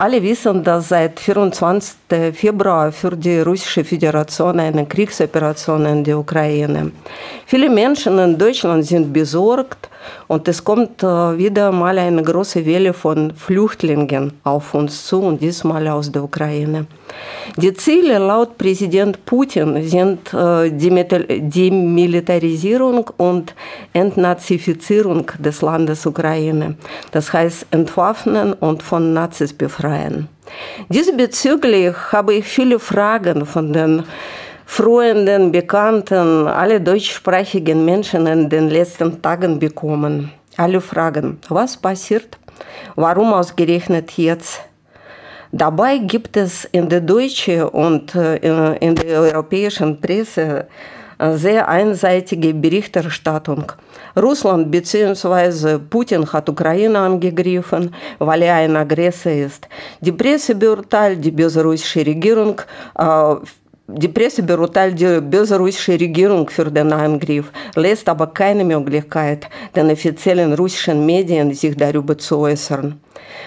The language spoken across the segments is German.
Alle wissen, dass seit 24. Februar für die Russische Föderation eine Kriegsoperation in die Ukraine. Viele Menschen in Deutschland sind besorgt und es kommt äh, wieder mal eine große Welle von Flüchtlingen auf uns zu und diesmal aus der Ukraine. Die Ziele laut Präsident Putin sind äh, die Militarisierung und Entnazifizierung des Landes Ukraine. Das heißt Entwaffnen und von Nazis befreien. Diesbezüglich habe ich viele Fragen von den Freunden, Bekannten, alle deutschsprachigen Menschen in den letzten Tagen bekommen. Alle fragen, was passiert? Warum ausgerechnet jetzt? Dabei gibt es in der deutschen und äh, in der europäischen Presse äh, sehr einseitige Berichterstattung. Russland bzw. Putin hat Ukraine angegriffen, weil er ein Aggressor ist. Die Presse beurteilt die böserussische Regierung äh, beurteilt die böserussische Regierung für den Angriff, lässt aber keine Möglichkeit, den offiziellen russischen Medien sich darüber zu äußern.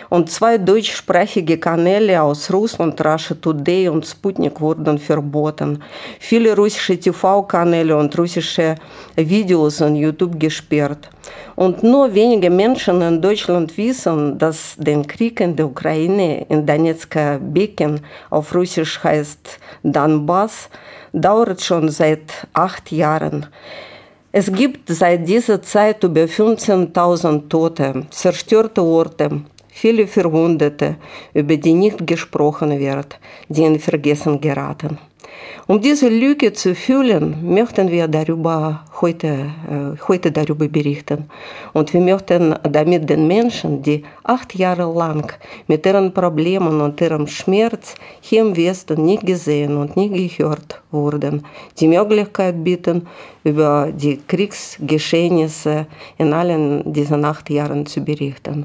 Und zwei deutschsprachige Kanäle aus Russland, Russia Today und Sputnik, wurden verboten. Viele russische TV-Kanäle und russische Videos on YouTube gesperrt. Und nur wenige Menschen in Deutschland wissen, dass der Krieg in der Ukraine, in Donetsker Becken, auf Russisch heißt Donbass, dauert schon seit acht Jahren. Es gibt seit dieser Zeit über 15.000 Tote, zerstörte Orte, viele Verwundete, über die nicht gesprochen wird, die in Vergessen geraten. Um diese Lücke zu füllen, möchten wir darüber heute, heute darüber berichten. Und wir möchten damit den Menschen, die acht Jahre lang mit ihren Problemen und ihrem Schmerz hier im Westen nicht gesehen und nicht gehört wurden, die Möglichkeit bieten, über die Kriegsgeschehnisse in allen diesen acht Jahren zu berichten.